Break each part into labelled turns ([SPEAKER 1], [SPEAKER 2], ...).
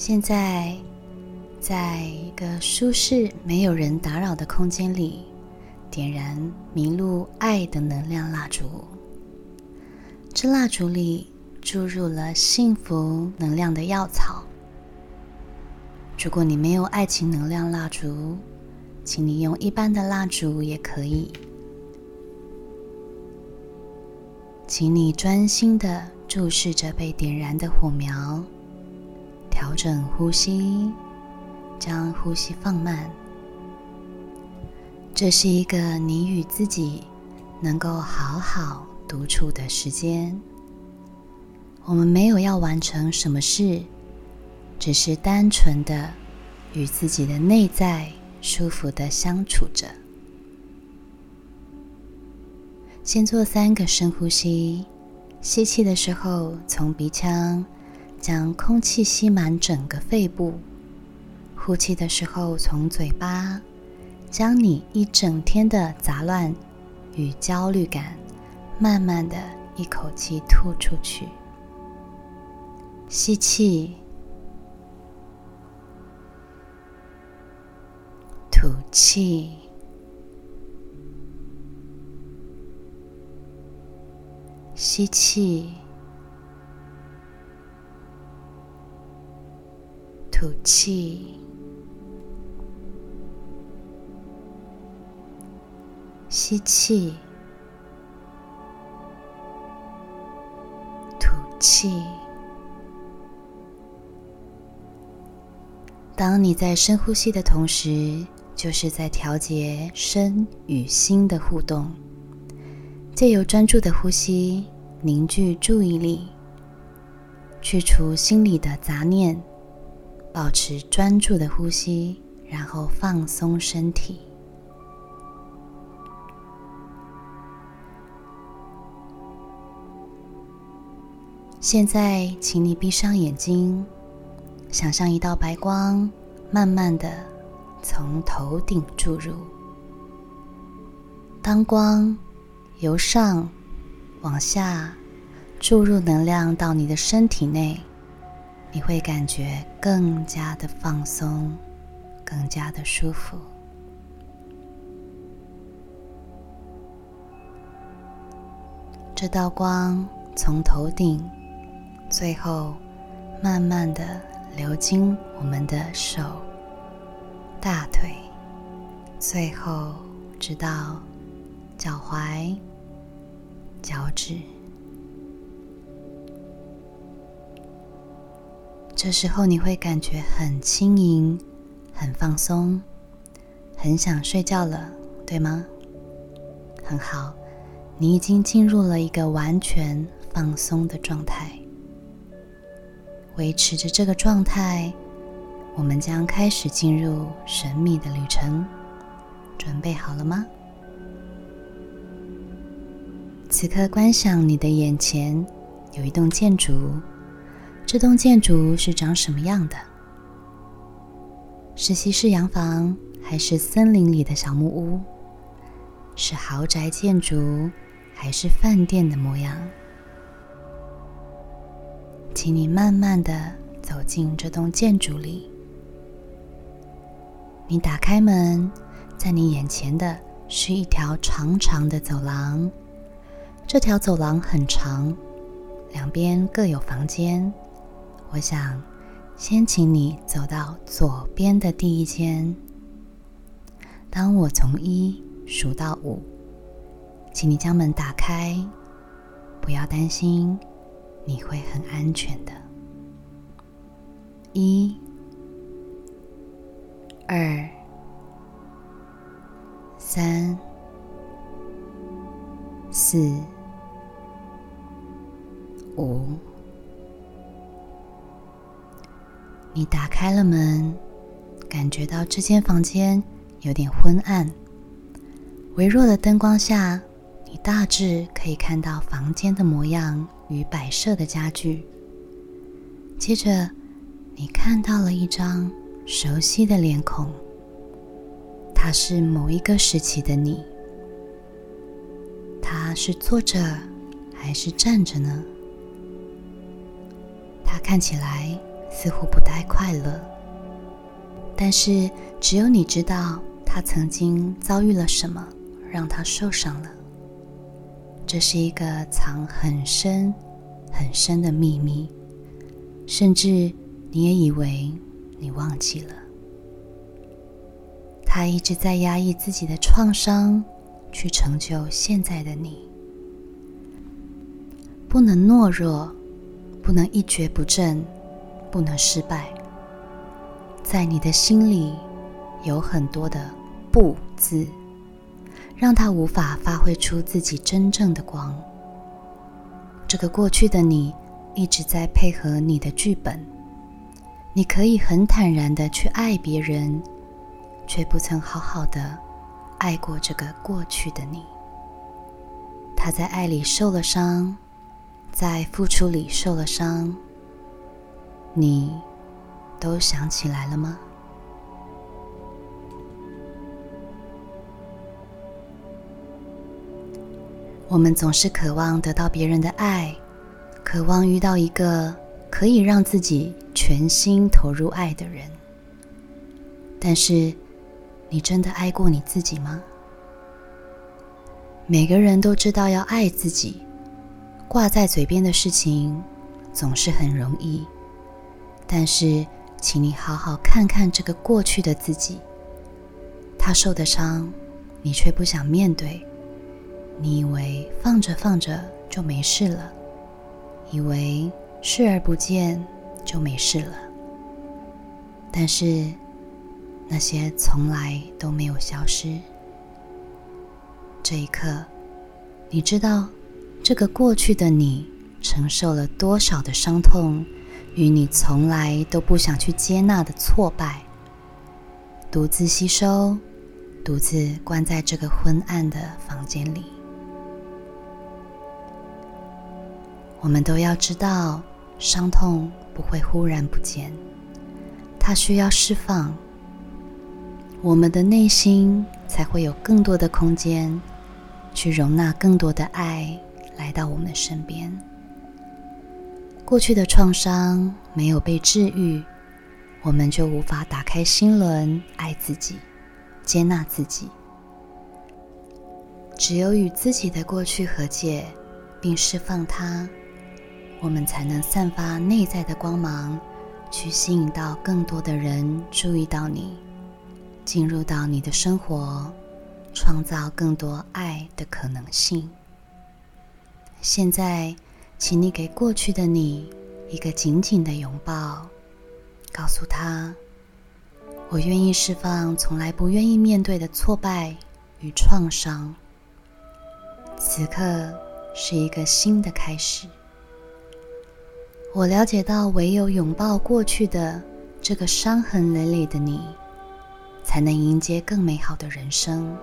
[SPEAKER 1] 现在，在一个舒适、没有人打扰的空间里，点燃麋鹿爱的能量蜡烛。这蜡烛里注入了幸福能量的药草。如果你没有爱情能量蜡烛，请你用一般的蜡烛也可以。请你专心的注视着被点燃的火苗，调整呼吸，将呼吸放慢。这是一个你与自己能够好好独处的时间。我们没有要完成什么事，只是单纯的与自己的内在舒服的相处着。先做三个深呼吸，吸气的时候从鼻腔将空气吸满整个肺部；呼气的时候从嘴巴将你一整天的杂乱与焦虑感，慢慢的一口气吐出去。吸气，吐气。吸气，吐气，吸气，吐气。当你在深呼吸的同时，就是在调节身与心的互动。借由专注的呼吸，凝聚注意力，去除心里的杂念，保持专注的呼吸，然后放松身体。现在，请你闭上眼睛，想象一道白光慢慢的从头顶注入，当光。由上往下注入能量到你的身体内，你会感觉更加的放松，更加的舒服。这道光从头顶，最后慢慢的流经我们的手、大腿，最后直到脚踝。脚趾，这时候你会感觉很轻盈、很放松、很想睡觉了，对吗？很好，你已经进入了一个完全放松的状态。维持着这个状态，我们将开始进入神秘的旅程。准备好了吗？此刻，观想你的眼前有一栋建筑，这栋建筑是长什么样的？是西式洋房，还是森林里的小木屋？是豪宅建筑，还是饭店的模样？请你慢慢的走进这栋建筑里。你打开门，在你眼前的是一条长长的走廊。这条走廊很长，两边各有房间。我想先请你走到左边的第一间。当我从一数到五，请你将门打开。不要担心，你会很安全的。一、开了门，感觉到这间房间有点昏暗。微弱的灯光下，你大致可以看到房间的模样与摆设的家具。接着，你看到了一张熟悉的脸孔，他是某一个时期的你。他是坐着还是站着呢？他看起来似乎不太快乐。但是只有你知道他曾经遭遇了什么，让他受伤了。这是一个藏很深、很深的秘密，甚至你也以为你忘记了。他一直在压抑自己的创伤，去成就现在的你。不能懦弱，不能一蹶不振，不能失败。在你的心里有很多的“不”字，让他无法发挥出自己真正的光。这个过去的你一直在配合你的剧本。你可以很坦然的去爱别人，却不曾好好的爱过这个过去的你。他在爱里受了伤。在付出里受了伤，你都想起来了吗？我们总是渴望得到别人的爱，渴望遇到一个可以让自己全心投入爱的人。但是，你真的爱过你自己吗？每个人都知道要爱自己。挂在嘴边的事情总是很容易，但是，请你好好看看这个过去的自己。他受的伤，你却不想面对。你以为放着放着就没事了，以为视而不见就没事了。但是，那些从来都没有消失。这一刻，你知道。这个过去的你承受了多少的伤痛，与你从来都不想去接纳的挫败，独自吸收，独自关在这个昏暗的房间里。我们都要知道，伤痛不会忽然不见，它需要释放，我们的内心才会有更多的空间，去容纳更多的爱。来到我们身边，过去的创伤没有被治愈，我们就无法打开心轮，爱自己，接纳自己。只有与自己的过去和解，并释放它，我们才能散发内在的光芒，去吸引到更多的人注意到你，进入到你的生活，创造更多爱的可能性。现在，请你给过去的你一个紧紧的拥抱，告诉他：“我愿意释放从来不愿意面对的挫败与创伤。此刻是一个新的开始。我了解到，唯有拥抱过去的这个伤痕累累的你，才能迎接更美好的人生。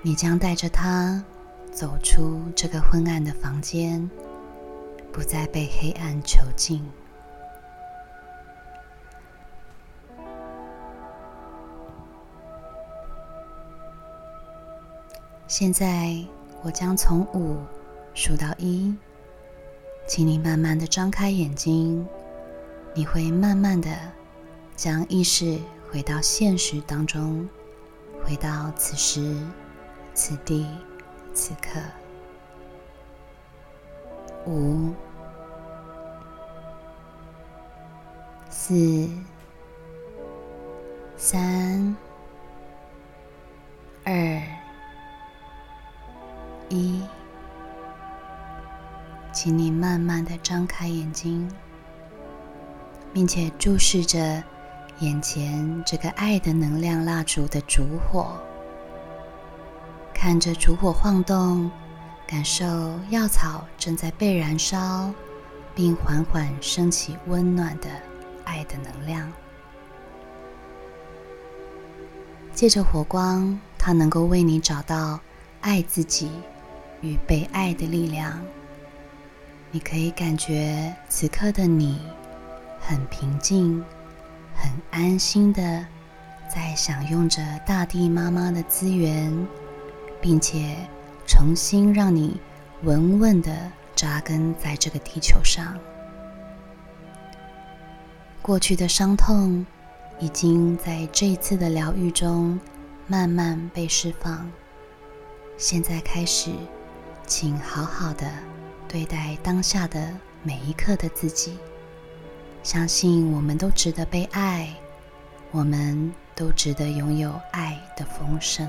[SPEAKER 1] 你将带着他。”走出这个昏暗的房间，不再被黑暗囚禁。现在，我将从五数到一，请你慢慢的张开眼睛，你会慢慢的将意识回到现实当中，回到此时此地。此刻，五、四、三、二、一，请你慢慢的张开眼睛，并且注视着眼前这个爱的能量蜡烛的烛火。看着烛火晃动，感受药草正在被燃烧，并缓缓升起温暖的爱的能量。借着火光，它能够为你找到爱自己与被爱的力量。你可以感觉此刻的你很平静、很安心的在享用着大地妈妈的资源。并且重新让你稳稳的扎根在这个地球上。过去的伤痛已经在这一次的疗愈中慢慢被释放。现在开始，请好好的对待当下的每一刻的自己。相信我们都值得被爱，我们都值得拥有爱的丰盛。